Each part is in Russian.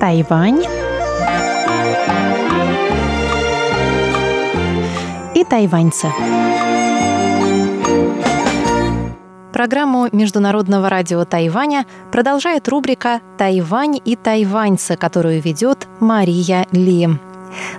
Тайвань и тайваньцы. Программу Международного радио Тайваня продолжает рубрика «Тайвань и тайваньцы», которую ведет Мария Ли.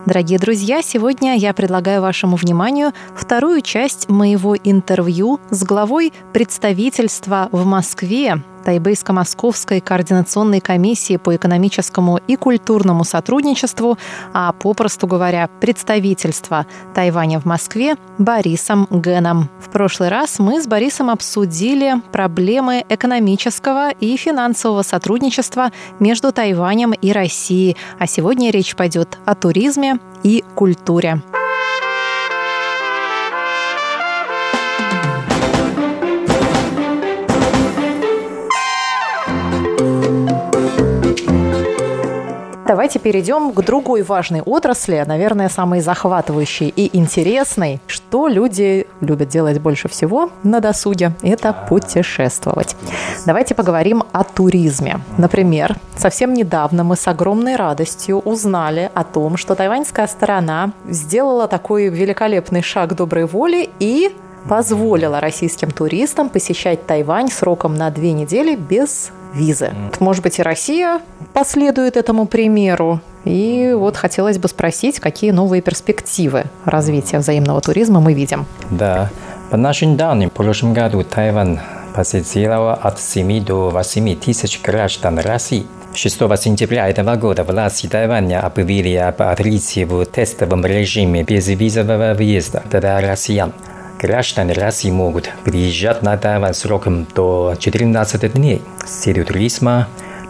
Дорогие друзья, сегодня я предлагаю вашему вниманию вторую часть моего интервью с главой представительства в Москве Тайбейско-Московской координационной комиссии по экономическому и культурному сотрудничеству, а попросту говоря, представительства Тайваня в Москве Борисом Геном. В прошлый раз мы с Борисом обсудили проблемы экономического и финансового сотрудничества между Тайванем и Россией, а сегодня речь пойдет о туризме и культуре. Давайте перейдем к другой важной отрасли, наверное, самой захватывающей и интересной. Что люди любят делать больше всего на досуге? Это путешествовать. Давайте поговорим о туризме. Например, совсем недавно мы с огромной радостью узнали о том, что тайваньская сторона сделала такой великолепный шаг доброй воли и позволила российским туристам посещать Тайвань сроком на две недели без визы. Может быть, и Россия последует этому примеру. И вот хотелось бы спросить, какие новые перспективы развития взаимного туризма мы видим? Да, по нашим данным, в прошлом году Тайвань посетила от 7 до 8 тысяч граждан России. 6 сентября этого года власти Тайваня объявили об открытии в тестовом режиме безвизового въезда для россиян. Граждане России могут приезжать на Тайвань сроком до 14 дней с целью туризма,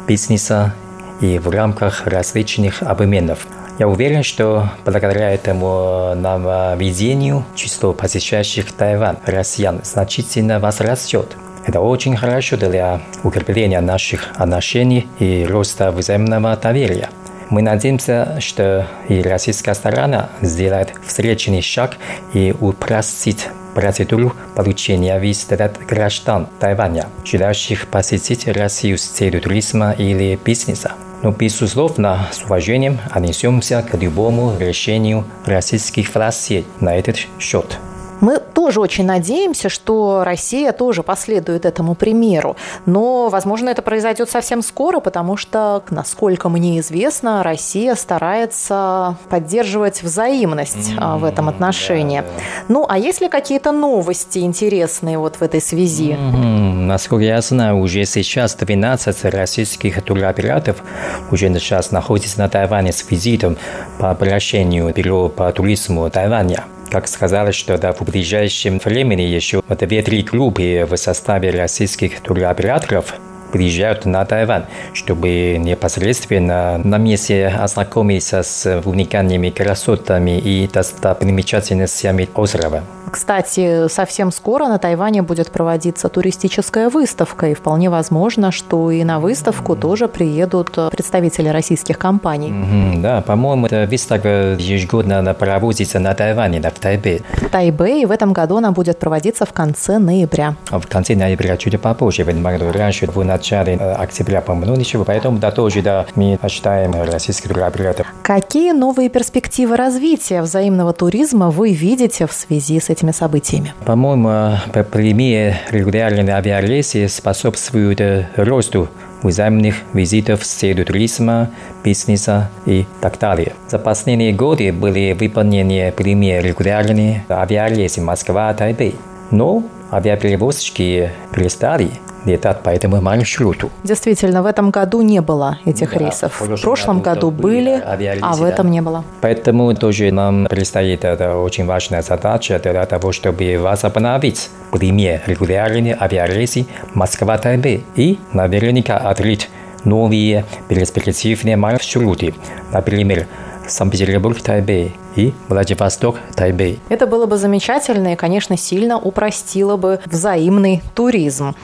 бизнеса и в рамках различных обменов. Я уверен, что благодаря этому нововведению число посещающих Тайвань россиян значительно возрастет. Это очень хорошо для укрепления наших отношений и роста взаимного доверия. Мы надеемся, что и российская сторона сделает встречный шаг и упростит процедуру получения виз для граждан Тайваня, желающих посетить Россию с целью туризма или бизнеса. Но, безусловно, с уважением отнесемся к любому решению российских властей на этот счет. Мы тоже очень надеемся, что Россия тоже последует этому примеру. Но, возможно, это произойдет совсем скоро, потому что, насколько мне известно, Россия старается поддерживать взаимность mm-hmm. в этом отношении. Yeah. Ну, а есть ли какие-то новости интересные вот в этой связи? Mm-hmm. Насколько я знаю, уже сейчас 12 российских туроператоров уже сейчас находятся на Тайване с визитом по обращению Бюро по туризму Тайваня. Как сказали, что да, в ближайшем времени еще две-три группы в составе российских туроператоров приезжают на Тайвань, чтобы непосредственно на месте ознакомиться с уникальными красотами и достопримечательностями острова. Кстати, совсем скоро на Тайване будет проводиться туристическая выставка, и вполне возможно, что и на выставку тоже приедут представители российских компаний. Mm-hmm, да, по-моему, эта выставка ежегодно проводится на Тайване, да, в Тайбе. В Тайбе, и в этом году она будет проводиться в конце ноября. А в конце ноября чуть попозже, в году, раньше, в начале э, октября, по-моему, ну ничего, поэтому да, тоже, да, мы считаем российских туроператоров. Какие новые перспективы развития взаимного туризма вы видите в связи с этим этими событиями? По-моему, по премии регулярные авиарейсы способствуют росту взаимных визитов с целью туризма, бизнеса и так далее. За последние годы были выполнены премии регулярные авиарейсы Москва-Тайбэй. Но авиаперевозчики перестали летать по этому маршруту. Действительно, в этом году не было этих да, рейсов. В прошлом году, году были, а в этом не было. Поэтому тоже нам предстоит это очень важная задача для того, чтобы возобновить прямые регулярные авиарейсы Москва-Тайбэй и наверняка открыть новые перспективные маршруты. Например, Санкт-Петербург, Тайбэй и Владивосток, Тайбэй. Это было бы замечательно и, конечно, сильно упростило бы взаимный туризм.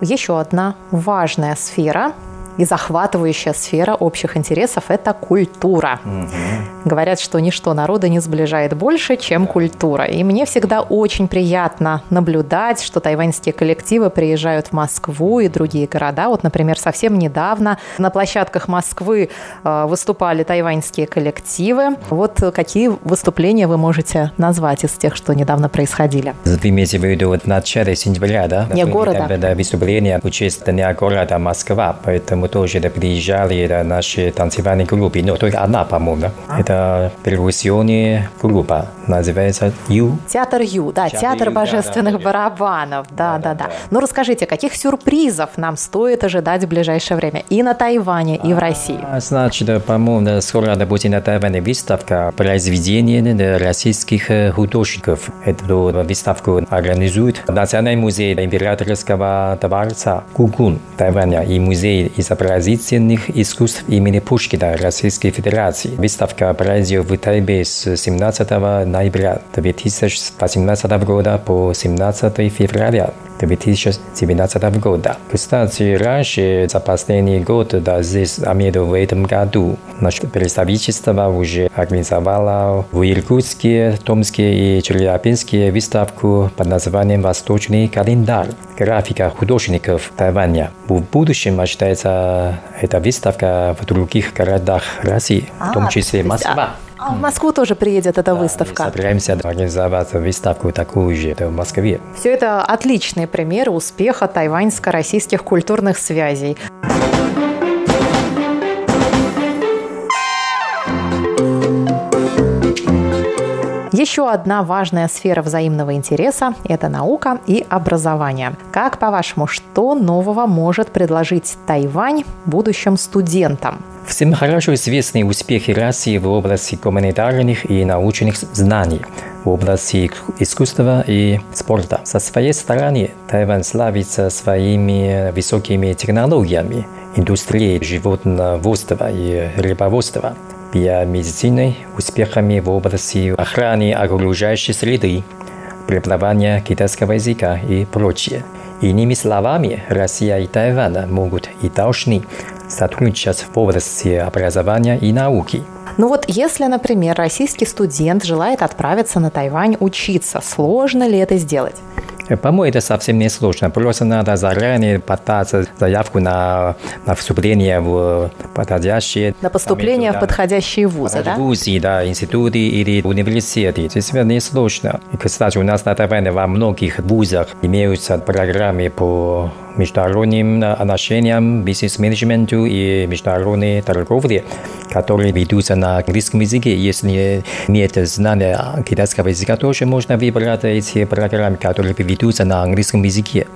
Еще одна важная сфера и захватывающая сфера общих интересов – это культура. Угу. Говорят, что ничто народа не сближает больше, чем культура. И мне всегда очень приятно наблюдать, что тайваньские коллективы приезжают в Москву и другие города. Вот, например, совсем недавно на площадках Москвы э, выступали тайваньские коллективы. Вот какие выступления вы можете назвать из тех, что недавно происходили? Вы имеете в виду в начале сентября, да? Не города. Да, выступление в честь Дня города Москва, поэтому тоже да, приезжали да, наши танцевальные группы, но только одна, по-моему, да? А? Это перкуссионная группа, называется Ю. Театр Ю, да, театр, театр Ю, божественных да, да, барабанов, да, да, да, да. Ну расскажите, каких сюрпризов нам стоит ожидать в ближайшее время и на Тайване, и в России? А, значит, по-моему, скоро будет на Тайване выставка произведений российских э, художников. Эту выставку организует Национальный музей императорского дворца Гугун Тайваня и музей изобразительных искусств имени Пушкина Российской Федерации. Выставка пройдет в Тайбе с 17 ноября 2018 года по 17 февраля 2019 года. Кстати, раньше, за последний год, да, здесь, имею в этом году, наше представительство уже организовало в Иркутске, Томске и Челябинске выставку под названием «Восточный календарь. Графика художников Тайваня». В будущем ожидается эта выставка в других городах России, в том числе Москва. А в Москву тоже приедет эта да, выставка. Мы собираемся организовать выставку такую же в Москве. Все это отличные примеры успеха тайваньско-российских культурных связей. Еще одна важная сфера взаимного интереса – это наука и образование. Как, по-вашему, что нового может предложить Тайвань будущим студентам? Всем хорошо известны успехи России в области гуманитарных и научных знаний, в области искусства и спорта. Со своей стороны, Тайвань славится своими высокими технологиями, индустрией животноводства и рыбоводства – биомедициной, успехами в области охраны окружающей среды, преподавания китайского языка и прочее. Иными словами, Россия и Тайвань могут и должны сотрудничать в области образования и науки. Ну вот если, например, российский студент желает отправиться на Тайвань учиться, сложно ли это сделать? По-моему, это совсем не сложно. Просто надо заранее подать заявку на, на вступление в подходящие... На поступление в подходящие вузы, да? Вузы, да, институты или университеты. Здесь не сложно. И, кстати, у нас на Тайване во многих вузах имеются программы по международным отношениям, бизнес-менеджменту и международной торговле, которые ведутся на английском языке. Если нет знания китайского языка, тоже можно выбрать эти программы, которые ведутся на английском языке.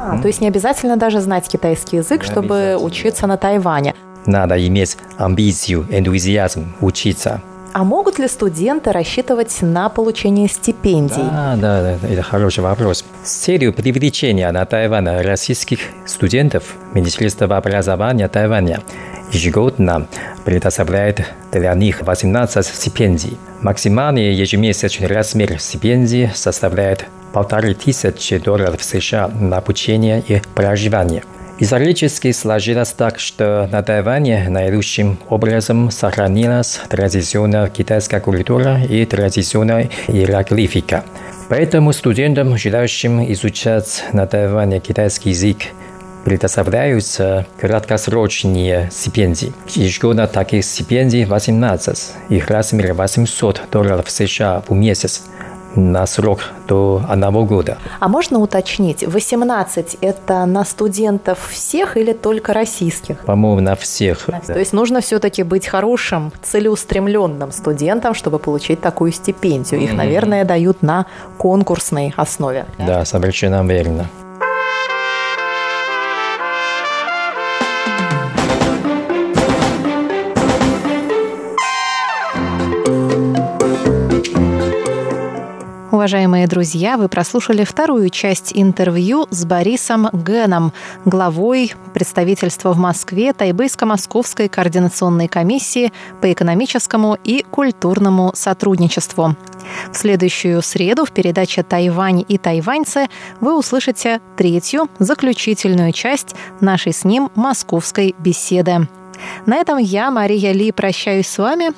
А, то есть не обязательно даже знать китайский язык, не чтобы учиться на Тайване. Надо иметь амбицию, энтузиазм учиться. А могут ли студенты рассчитывать на получение стипендий? Да, да, да, это хороший вопрос. С целью привлечения на Тайвань российских студентов Министерство образования Тайваня ежегодно предоставляет для них 18 стипендий. Максимальный ежемесячный размер стипендии составляет полторы тысячи долларов США на обучение и проживание – Исторически сложилось так, что на Тайване наилучшим образом сохранилась традиционная китайская культура и традиционная иероглифика. Поэтому студентам, желающим изучать на Тайване китайский язык, предоставляются краткосрочные стипендии. Ежегодно таких стипендий 18, их размер 800 долларов США в месяц – на срок до одного года. А можно уточнить, 18 – это на студентов всех или только российских? По-моему, на всех. Да. То есть нужно все-таки быть хорошим, целеустремленным студентом, чтобы получить такую стипендию. Их, наверное, дают на конкурсной основе. Да, да совершенно верно. Уважаемые друзья, вы прослушали вторую часть интервью с Борисом Геном, главой представительства в Москве Тайбейско-Московской координационной комиссии по экономическому и культурному сотрудничеству. В следующую среду в передаче «Тайвань и тайваньцы» вы услышите третью, заключительную часть нашей с ним московской беседы. На этом я, Мария Ли, прощаюсь с вами и